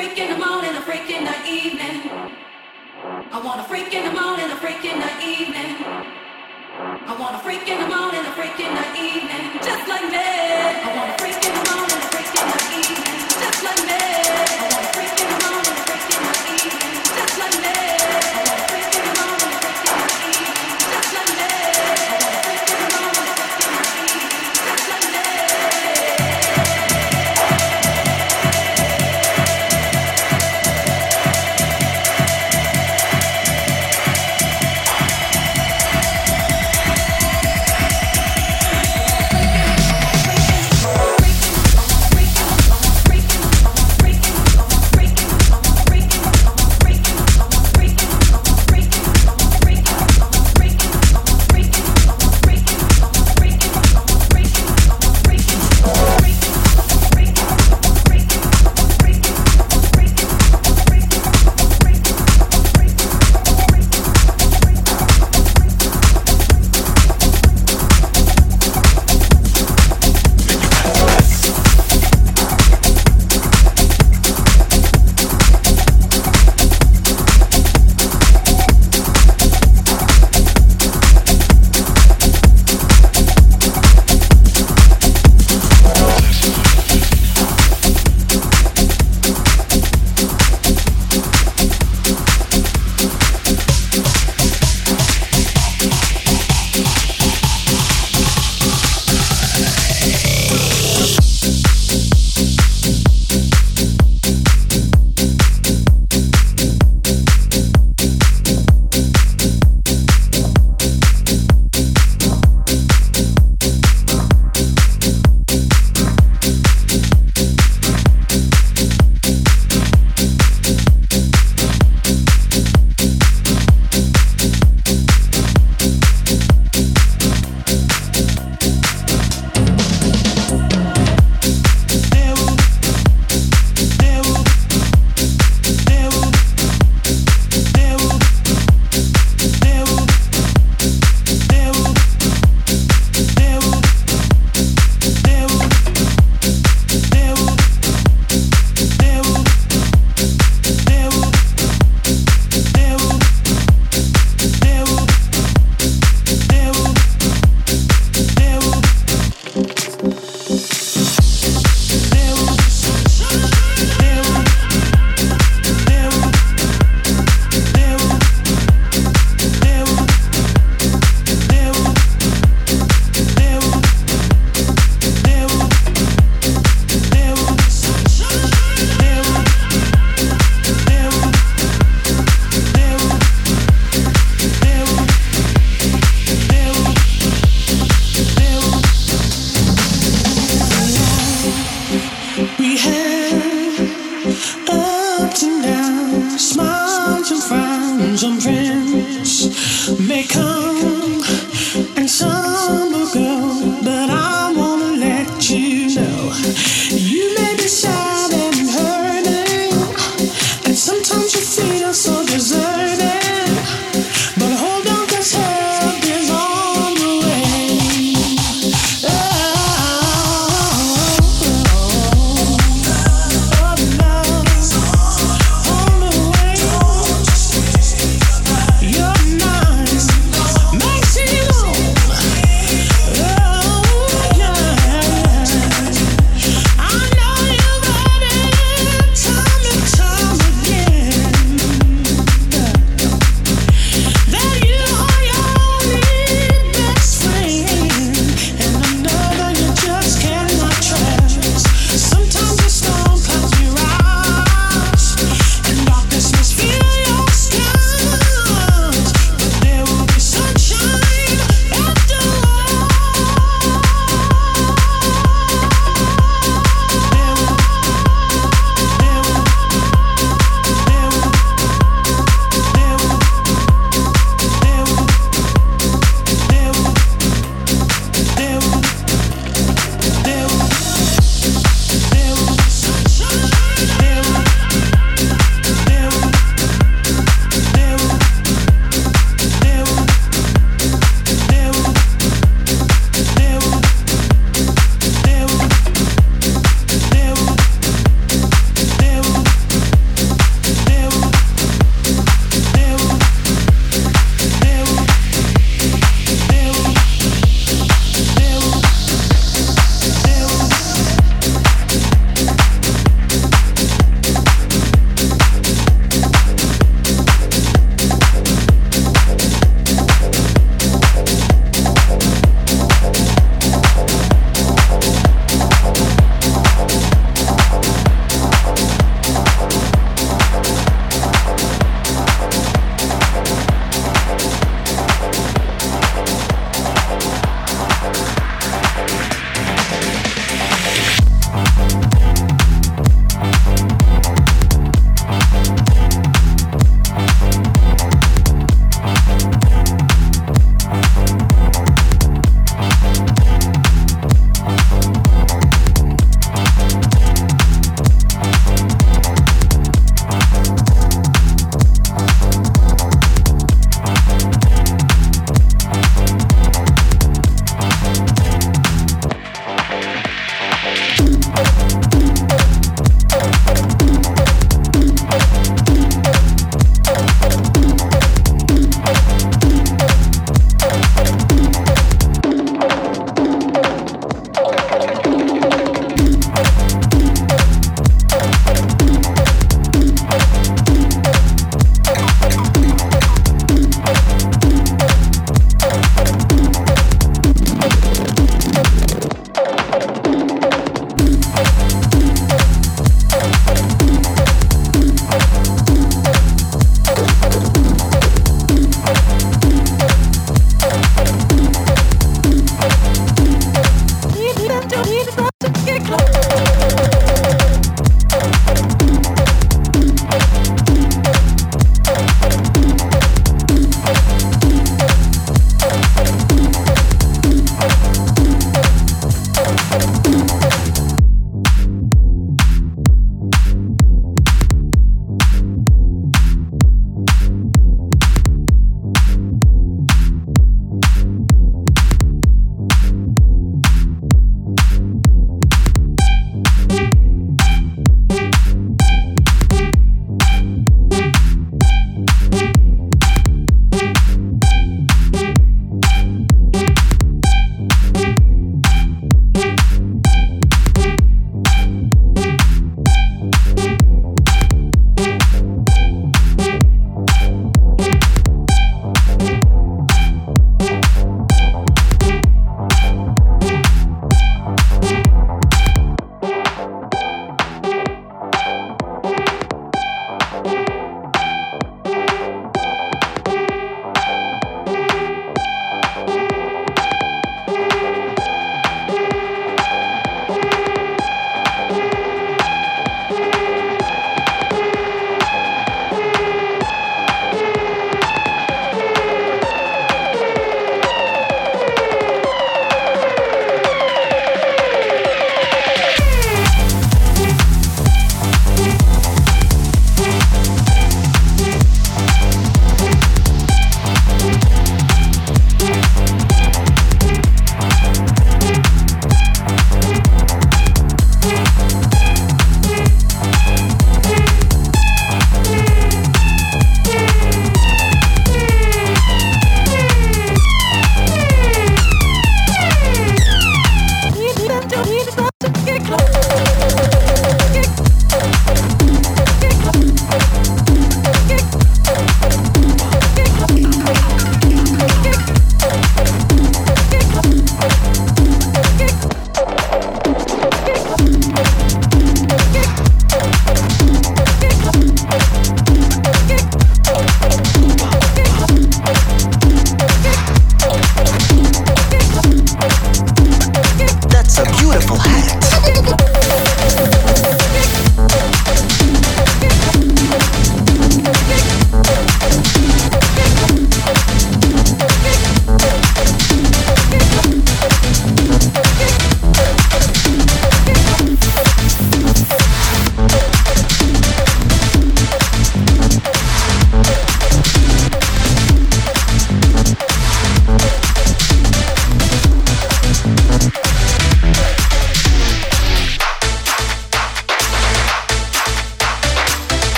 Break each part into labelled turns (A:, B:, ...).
A: freak in the morning, a freak in the evening. I want a freak in the morning, a freak in the evening. I want a freak in the morning, a freak in the evening, just like me. I want a freak in the morning, a freak in the evening, just like me. I want a freak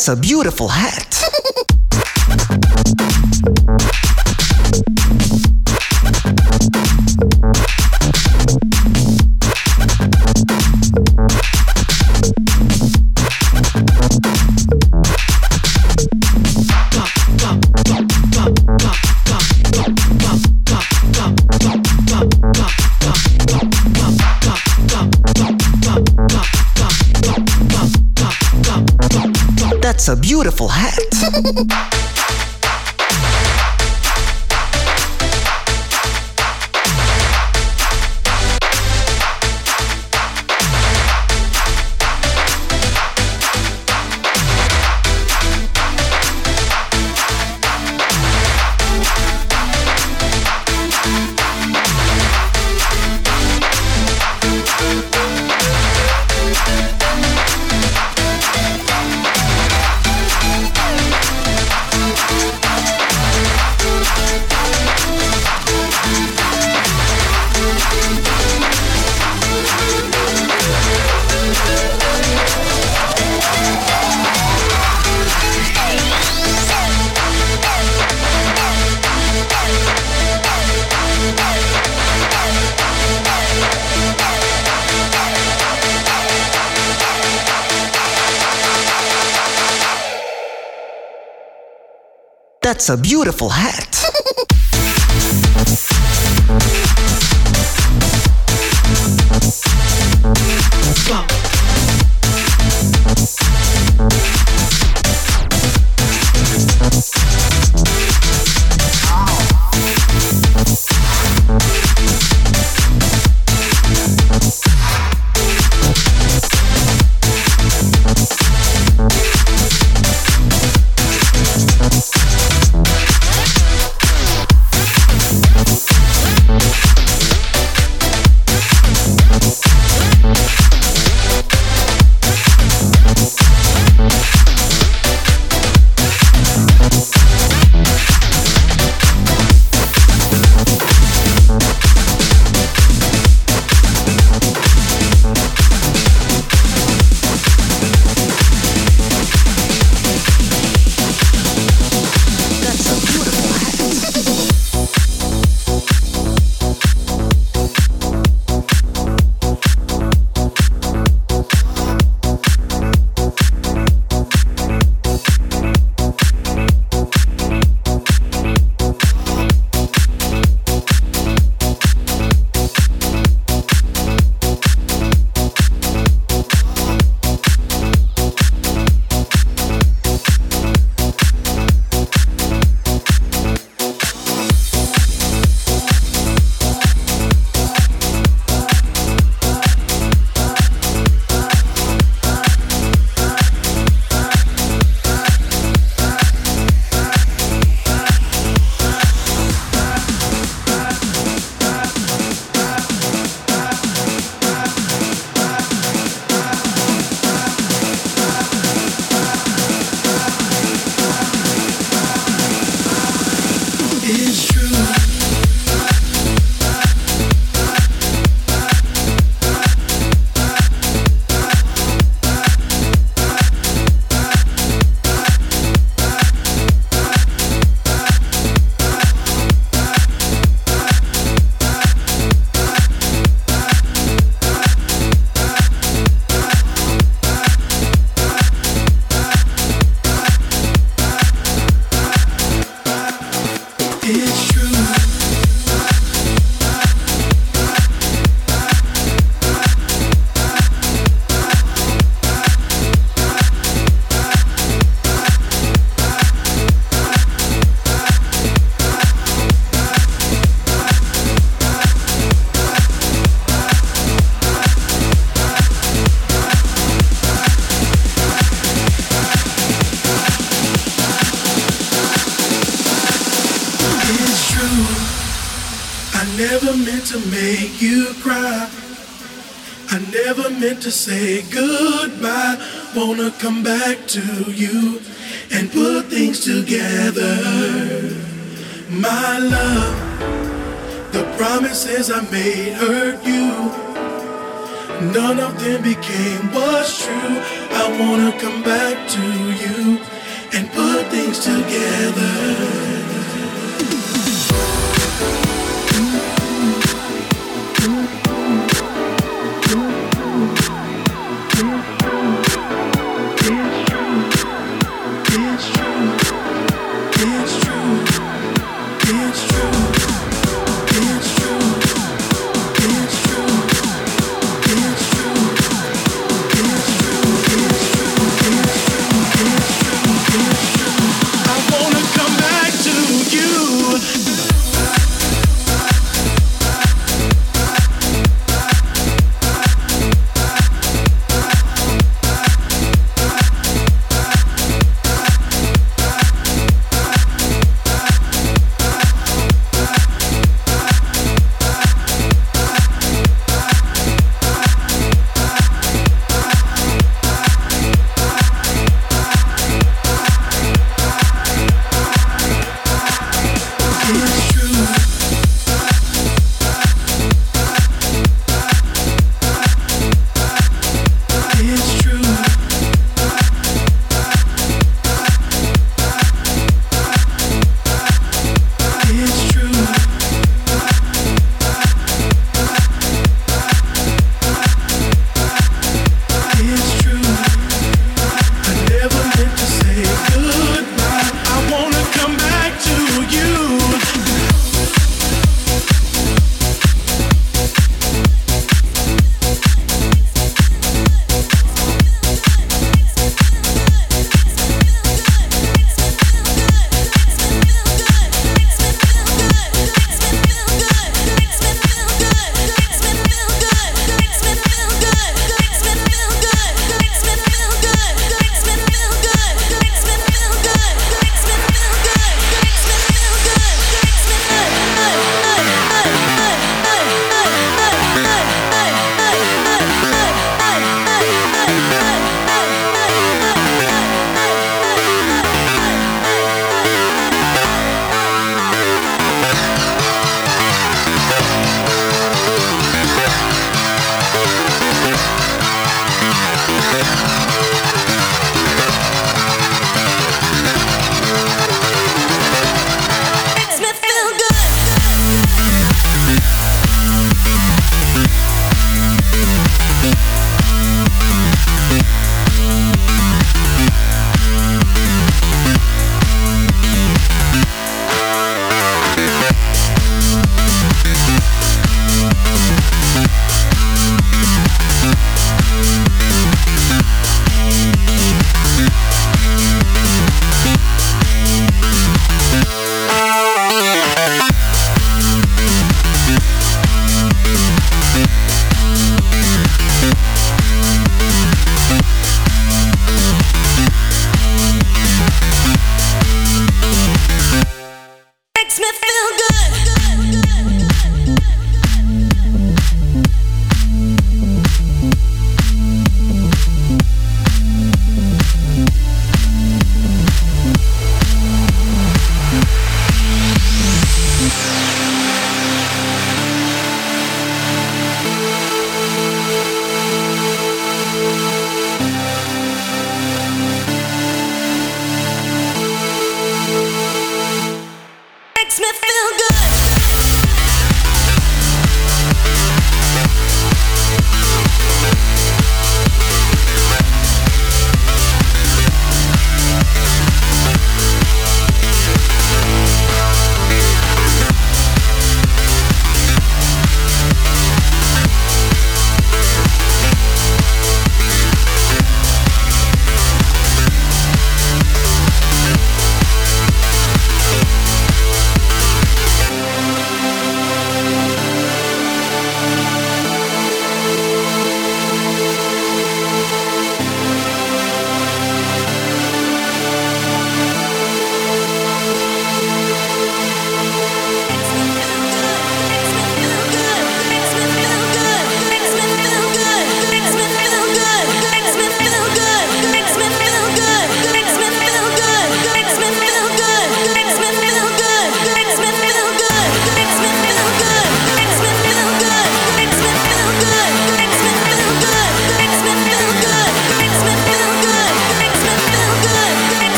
B: That's a beautiful hat. Beautiful hat. That's a beautiful hat.
C: I wanna come back to you and put things together. My love, the promises I made hurt you. None of them became what's true. I wanna come back to you and put things together.